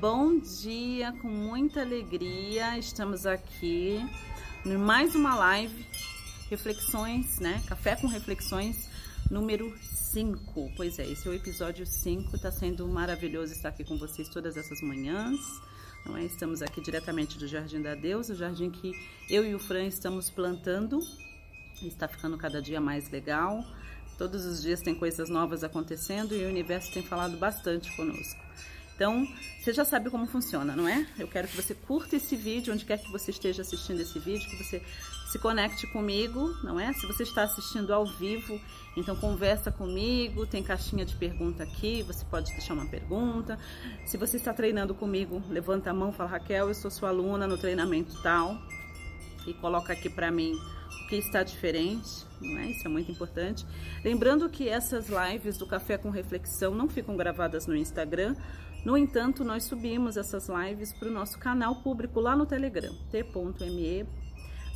Bom dia, com muita alegria, estamos aqui em mais uma live, reflexões, né? Café com reflexões número 5. Pois é, esse é o episódio 5, tá sendo maravilhoso estar aqui com vocês todas essas manhãs. Não é? Estamos aqui diretamente do Jardim da Deus, o jardim que eu e o Fran estamos plantando. Está ficando cada dia mais legal. Todos os dias tem coisas novas acontecendo e o universo tem falado bastante conosco. Então, você já sabe como funciona, não é? Eu quero que você curta esse vídeo, onde quer que você esteja assistindo esse vídeo, que você se conecte comigo, não é? Se você está assistindo ao vivo, então conversa comigo, tem caixinha de pergunta aqui, você pode deixar uma pergunta. Se você está treinando comigo, levanta a mão, fala Raquel, eu sou sua aluna no treinamento tal, e coloca aqui para mim que está diferente, não é? Isso é muito importante. Lembrando que essas lives do Café com Reflexão não ficam gravadas no Instagram. No entanto, nós subimos essas lives para o nosso canal público lá no Telegram, t.me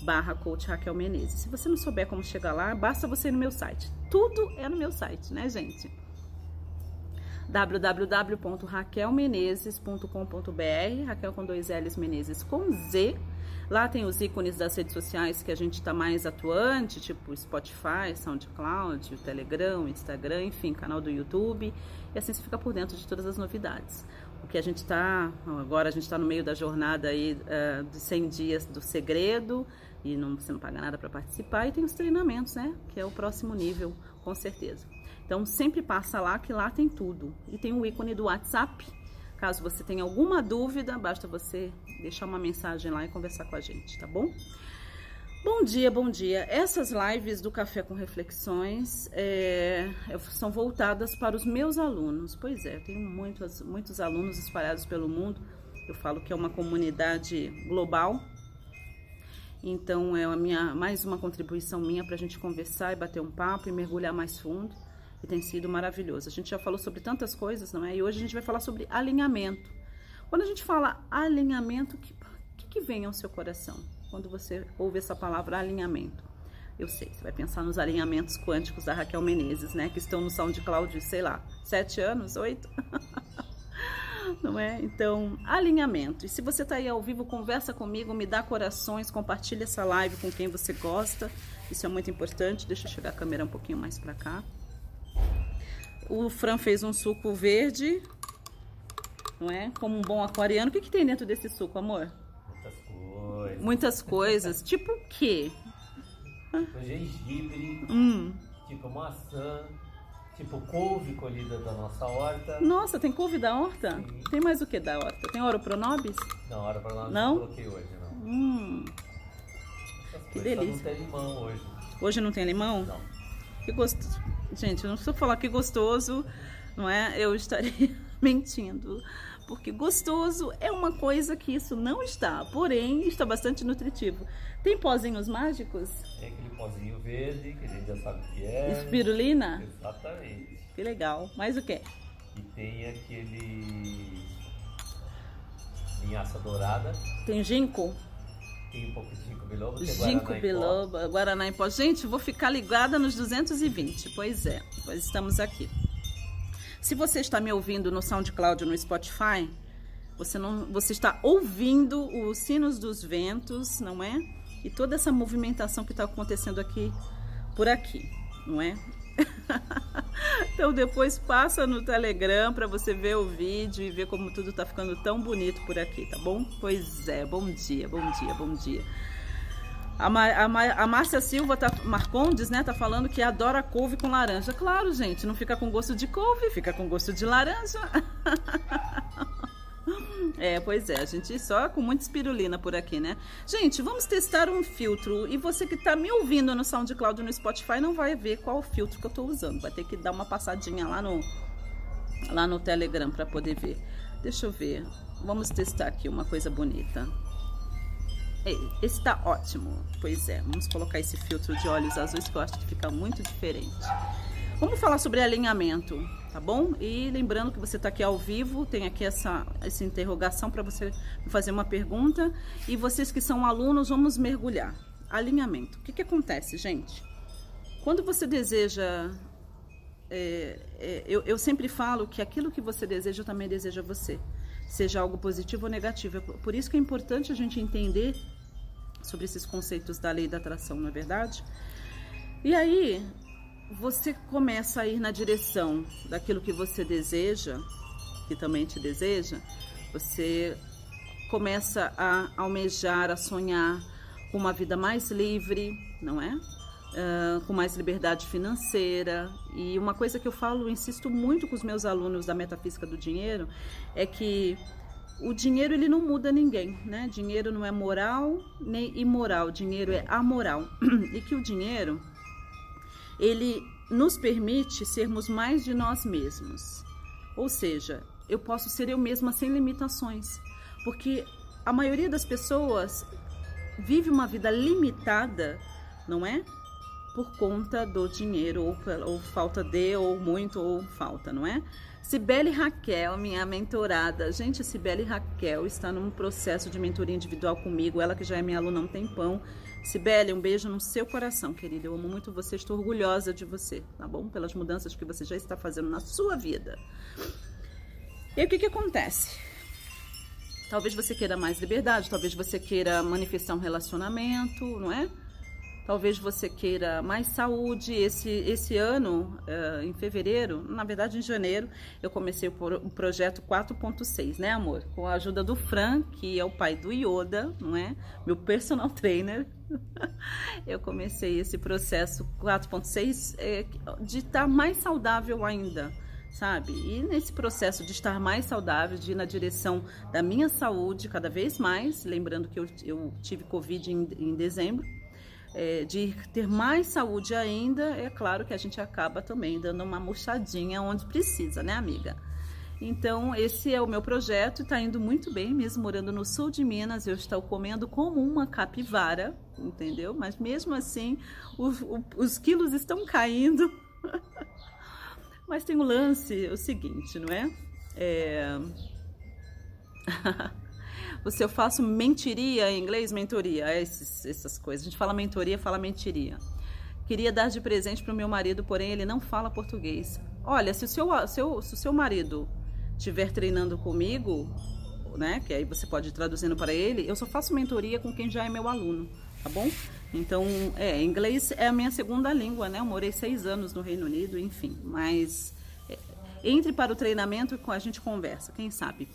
barra coach Raquel Menezes. Se você não souber como chegar lá, basta você ir no meu site. Tudo é no meu site, né, gente? www.raquelmenezes.com.br Raquel com dois L's Menezes com Z Lá tem os ícones das redes sociais que a gente está mais atuante, tipo Spotify, SoundCloud, Telegram, Instagram, enfim, canal do YouTube. E assim você fica por dentro de todas as novidades. O que a gente está, agora a gente está no meio da jornada aí uh, de 100 dias do segredo e não, você não paga nada para participar. E tem os treinamentos, né? Que é o próximo nível, com certeza. Então sempre passa lá que lá tem tudo. E tem o ícone do WhatsApp Caso você tenha alguma dúvida, basta você deixar uma mensagem lá e conversar com a gente, tá bom? Bom dia, bom dia. Essas lives do Café com Reflexões é, são voltadas para os meus alunos. Pois é, eu tenho muitos, muitos alunos espalhados pelo mundo. Eu falo que é uma comunidade global. Então é a minha, mais uma contribuição minha para a gente conversar e bater um papo e mergulhar mais fundo e tem sido maravilhoso. A gente já falou sobre tantas coisas, não é? E hoje a gente vai falar sobre alinhamento. Quando a gente fala alinhamento, o que, que, que vem ao seu coração quando você ouve essa palavra alinhamento? Eu sei, você vai pensar nos alinhamentos quânticos da Raquel Menezes, né? Que estão no SoundCloud, sei lá, sete anos, oito? não é? Então, alinhamento. E se você está aí ao vivo, conversa comigo, me dá corações, compartilha essa live com quem você gosta. Isso é muito importante. Deixa eu chegar a câmera um pouquinho mais para cá. O Fran fez um suco verde, não é? Como um bom aquariano. O que, que tem dentro desse suco, amor? Muitas coisas. Muitas coisas. tipo o quê? Tipo gengibre, Hum. tipo maçã, tipo couve colhida da nossa horta. Nossa, tem couve da horta? Sim. Tem mais o que da horta? Tem ouro pronobis? Na hora pra nós Não? não coloquei hoje, não. Hum. Que coisas, só delícia. não tem limão hoje. Hoje não tem limão? Não. Que gostoso. Gente, eu não preciso falar que gostoso, não é? Eu estaria mentindo. Porque gostoso é uma coisa que isso não está, porém está bastante nutritivo. Tem pozinhos mágicos? Tem aquele pozinho verde, que a gente já sabe o que é. Espirulina? Exatamente. Que legal. Mais o que? E tem aquele linhaça dourada. Tem ginkgo? Tem um pouco de ginkgo biloba, é Ginkgo pó. biloba, Guaraná em pó. Gente, vou ficar ligada nos 220. Pois é, pois estamos aqui. Se você está me ouvindo no SoundCloud ou no Spotify, você não, você está ouvindo os sinos dos ventos, não é? E toda essa movimentação que está acontecendo aqui por aqui, não é? então depois passa no Telegram para você ver o vídeo e ver como tudo tá ficando tão bonito por aqui, tá bom? Pois é, bom dia, bom dia, bom dia. A, Ma a, Ma a Márcia Silva tá, Marcondes, né, tá falando que adora couve com laranja. Claro, gente, não fica com gosto de couve, fica com gosto de laranja. É, pois é, a gente só com muita espirulina por aqui, né? Gente, vamos testar um filtro. E você que tá me ouvindo no SoundCloud no Spotify não vai ver qual filtro que eu tô usando. Vai ter que dar uma passadinha lá no, lá no Telegram para poder ver. Deixa eu ver. Vamos testar aqui uma coisa bonita. Esse tá ótimo. Pois é, vamos colocar esse filtro de olhos azuis que eu acho que fica muito diferente. Vamos falar sobre alinhamento, tá bom? E lembrando que você está aqui ao vivo, tem aqui essa, essa interrogação para você fazer uma pergunta. E vocês que são alunos, vamos mergulhar. Alinhamento. O que, que acontece, gente? Quando você deseja é, é, eu, eu sempre falo que aquilo que você deseja também deseja você, seja algo positivo ou negativo. É por isso que é importante a gente entender sobre esses conceitos da lei da atração, não é verdade? E aí você começa a ir na direção daquilo que você deseja, que também te deseja, você começa a almejar, a sonhar com uma vida mais livre, não é? Uh, com mais liberdade financeira. E uma coisa que eu falo, insisto muito com os meus alunos da metafísica do dinheiro, é que o dinheiro ele não muda ninguém, né? Dinheiro não é moral nem imoral, dinheiro é amoral. E que o dinheiro ele nos permite sermos mais de nós mesmos. Ou seja, eu posso ser eu mesma sem limitações, porque a maioria das pessoas vive uma vida limitada, não é? Por conta do dinheiro, ou, ou falta de, ou muito, ou falta, não é? Cibele Raquel, minha mentorada. Gente, Cibele Raquel está num processo de mentoria individual comigo, ela que já é minha aluna há um tempão. Cibele, um beijo no seu coração, querida. Eu amo muito você, estou orgulhosa de você, tá bom? Pelas mudanças que você já está fazendo na sua vida. E o que, que acontece? Talvez você queira mais liberdade, talvez você queira manifestar um relacionamento, não é? Talvez você queira mais saúde. Esse, esse ano, uh, em fevereiro, na verdade em janeiro, eu comecei o, o projeto 4.6, né, amor? Com a ajuda do Fran, que é o pai do Yoda, não é? Meu personal trainer. eu comecei esse processo 4.6 é, de estar mais saudável ainda sabe? E nesse processo de estar mais saudável, de ir na direção da minha saúde cada vez mais, lembrando que eu, eu tive Covid em, em dezembro, é, de ter mais saúde ainda, é claro que a gente acaba também dando uma murchadinha onde precisa, né, amiga? Então, esse é o meu projeto, está indo muito bem, mesmo morando no sul de Minas, eu estou comendo como uma capivara, entendeu? Mas mesmo assim, o, o, os quilos estão caindo. Mas tem o um lance, o seguinte, não é? é... se eu faço mentiria em inglês, mentoria, é esses, essas coisas. A gente fala mentoria, fala mentiria. Queria dar de presente para o meu marido, porém ele não fala português. Olha, se o seu, seu, se o seu marido estiver treinando comigo, né, que aí você pode ir traduzindo para ele, eu só faço mentoria com quem já é meu aluno, tá bom? Então, é, inglês é a minha segunda língua, né? Eu morei seis anos no Reino Unido, enfim. Mas é, entre para o treinamento e a gente conversa, quem sabe?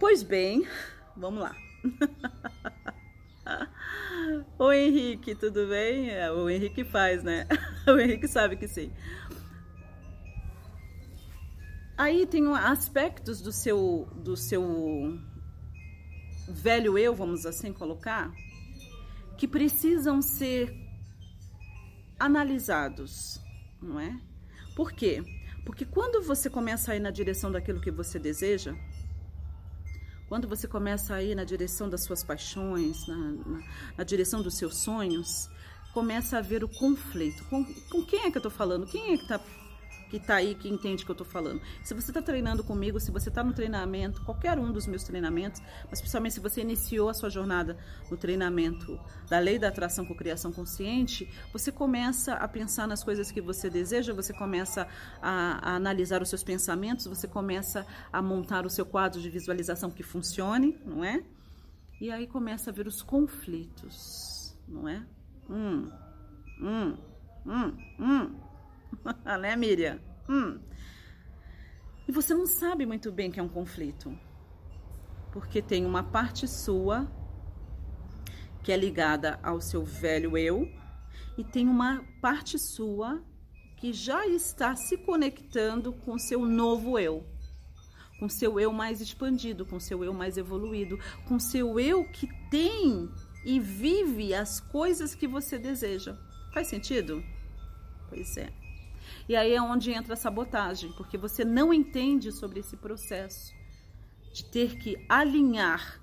Pois bem, vamos lá. Oi Henrique, tudo bem? É, o Henrique faz, né? O Henrique sabe que sim. Aí tem aspectos do seu do seu velho eu, vamos assim colocar, que precisam ser analisados, não é? Por quê? Porque quando você começa a ir na direção daquilo que você deseja, quando você começa a ir na direção das suas paixões, na, na, na direção dos seus sonhos, começa a haver o conflito. Com, com quem é que eu estou falando? Quem é que está que está aí, que entende o que eu estou falando. Se você está treinando comigo, se você está no treinamento, qualquer um dos meus treinamentos, mas principalmente se você iniciou a sua jornada no treinamento da lei da atração com criação consciente, você começa a pensar nas coisas que você deseja, você começa a, a analisar os seus pensamentos, você começa a montar o seu quadro de visualização que funcione, não é? E aí começa a ver os conflitos, não é? Hum, hum, hum, hum. né, Miriam? Hum. E você não sabe muito bem que é um conflito. Porque tem uma parte sua que é ligada ao seu velho eu e tem uma parte sua que já está se conectando com seu novo eu, com seu eu mais expandido, com seu eu mais evoluído, com seu eu que tem e vive as coisas que você deseja. Faz sentido? Pois é. E aí é onde entra a sabotagem, porque você não entende sobre esse processo de ter que alinhar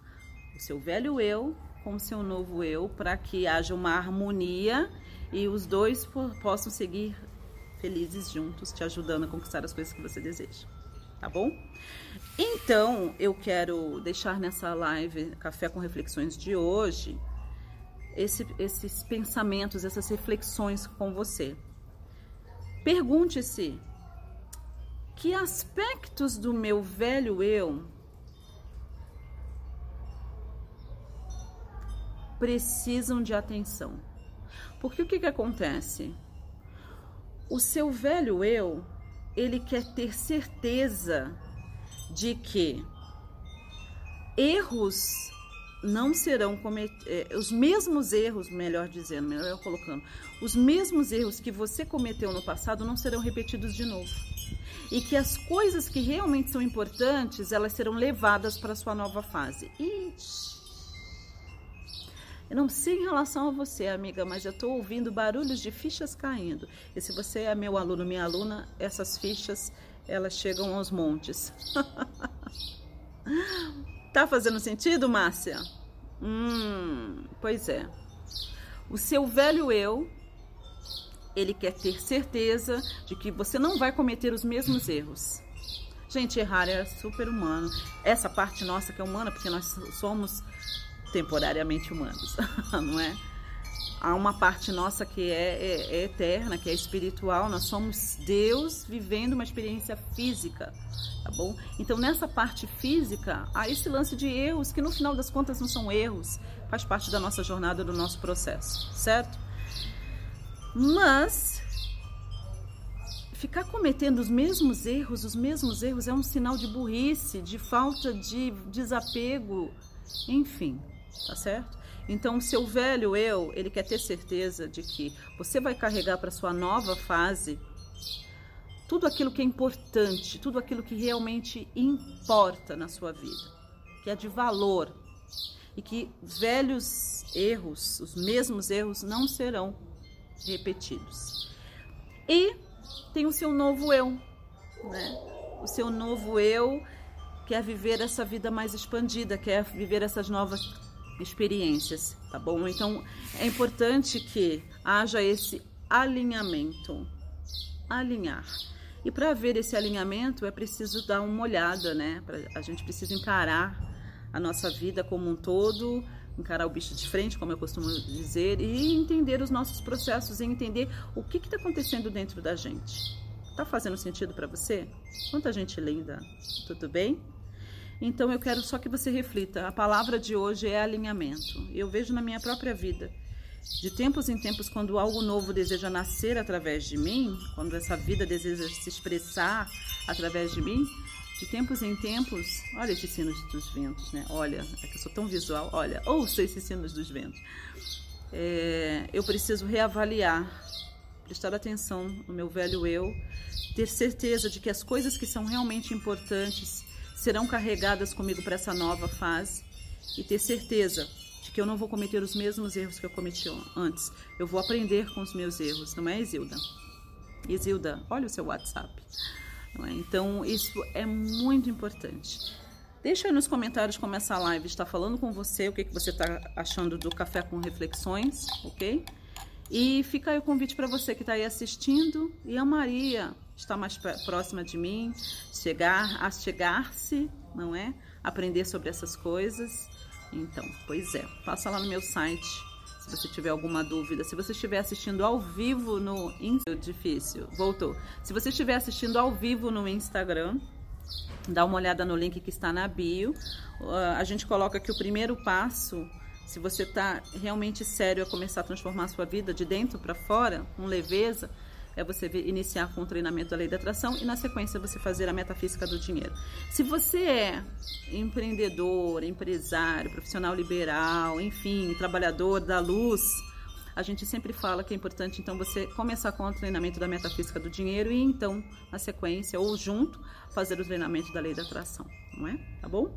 o seu velho eu com o seu novo eu para que haja uma harmonia e os dois possam seguir felizes juntos, te ajudando a conquistar as coisas que você deseja. Tá bom? Então, eu quero deixar nessa live Café com Reflexões de hoje esse, esses pensamentos, essas reflexões com você. Pergunte-se: que aspectos do meu velho eu precisam de atenção? Porque o que, que acontece? O seu velho eu, ele quer ter certeza de que erros não serão cometidos, é, os mesmos erros, melhor dizendo, melhor colocando, os mesmos erros que você cometeu no passado não serão repetidos de novo. E que as coisas que realmente são importantes, elas serão levadas para sua nova fase. Ixi. Eu não sei em relação a você, amiga, mas eu estou ouvindo barulhos de fichas caindo. E se você é meu aluno, minha aluna, essas fichas, elas chegam aos montes. Tá fazendo sentido, Márcia? Hum, pois é. O seu velho eu, ele quer ter certeza de que você não vai cometer os mesmos erros. Gente, errar é super humano. Essa parte nossa que é humana, porque nós somos temporariamente humanos, não é? Há uma parte nossa que é, é, é, eterna, que é espiritual. Nós somos Deus vivendo uma experiência física, tá bom? Então, nessa parte física, há esse lance de erros que no final das contas não são erros, faz parte da nossa jornada, do nosso processo, certo? Mas ficar cometendo os mesmos erros, os mesmos erros é um sinal de burrice, de falta de desapego, enfim, tá certo? Então, o seu velho eu, ele quer ter certeza de que você vai carregar para sua nova fase tudo aquilo que é importante, tudo aquilo que realmente importa na sua vida, que é de valor e que velhos erros, os mesmos erros, não serão repetidos. E tem o seu novo eu, né? O seu novo eu quer viver essa vida mais expandida, quer viver essas novas experiências, tá bom? Então é importante que haja esse alinhamento, alinhar. E para ver esse alinhamento é preciso dar uma olhada, né? A gente precisa encarar a nossa vida como um todo, encarar o bicho de frente, como eu costumo dizer, e entender os nossos processos e entender o que está acontecendo dentro da gente. Tá fazendo sentido para você? Quanta gente linda, tudo bem? Então eu quero só que você reflita. A palavra de hoje é alinhamento. Eu vejo na minha própria vida. De tempos em tempos, quando algo novo deseja nascer através de mim, quando essa vida deseja se expressar através de mim, de tempos em tempos, olha esses sinos dos ventos, né? Olha, é que eu sou tão visual, olha, ouça esses sinos dos ventos. É, eu preciso reavaliar, prestar atenção no meu velho eu, ter certeza de que as coisas que são realmente importantes serão carregadas comigo para essa nova fase e ter certeza de que eu não vou cometer os mesmos erros que eu cometi antes. Eu vou aprender com os meus erros, não é, Isilda? Isilda, olha o seu WhatsApp. É? Então, isso é muito importante. Deixa aí nos comentários como essa live está falando com você, o que, que você está achando do Café com Reflexões, ok? E fica aí o convite para você que está aí assistindo e a Maria estar mais próxima de mim, chegar a chegar-se, não é? Aprender sobre essas coisas. Então, pois é, passa lá no meu site se você tiver alguma dúvida. Se você estiver assistindo ao vivo no Instagram, difícil, voltou. Se você estiver assistindo ao vivo no Instagram, dá uma olhada no link que está na bio. Uh, a gente coloca que o primeiro passo se você está realmente sério a começar a transformar a sua vida de dentro para fora, com leveza, é você iniciar com o treinamento da lei da atração e na sequência você fazer a metafísica do dinheiro. Se você é empreendedor, empresário, profissional liberal, enfim, trabalhador da luz, a gente sempre fala que é importante então você começar com o treinamento da metafísica do dinheiro e então, na sequência ou junto, fazer o treinamento da lei da atração, não é? Tá bom?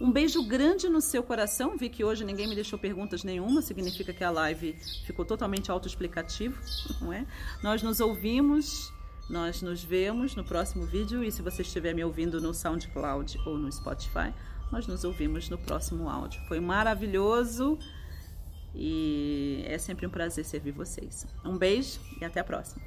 Um beijo grande no seu coração. Vi que hoje ninguém me deixou perguntas nenhuma, significa que a live ficou totalmente autoexplicativa, não é? Nós nos ouvimos nós nos vemos no próximo vídeo e se você estiver me ouvindo no SoundCloud ou no Spotify, nós nos ouvimos no próximo áudio. Foi maravilhoso. E é sempre um prazer servir vocês. Um beijo e até a próxima.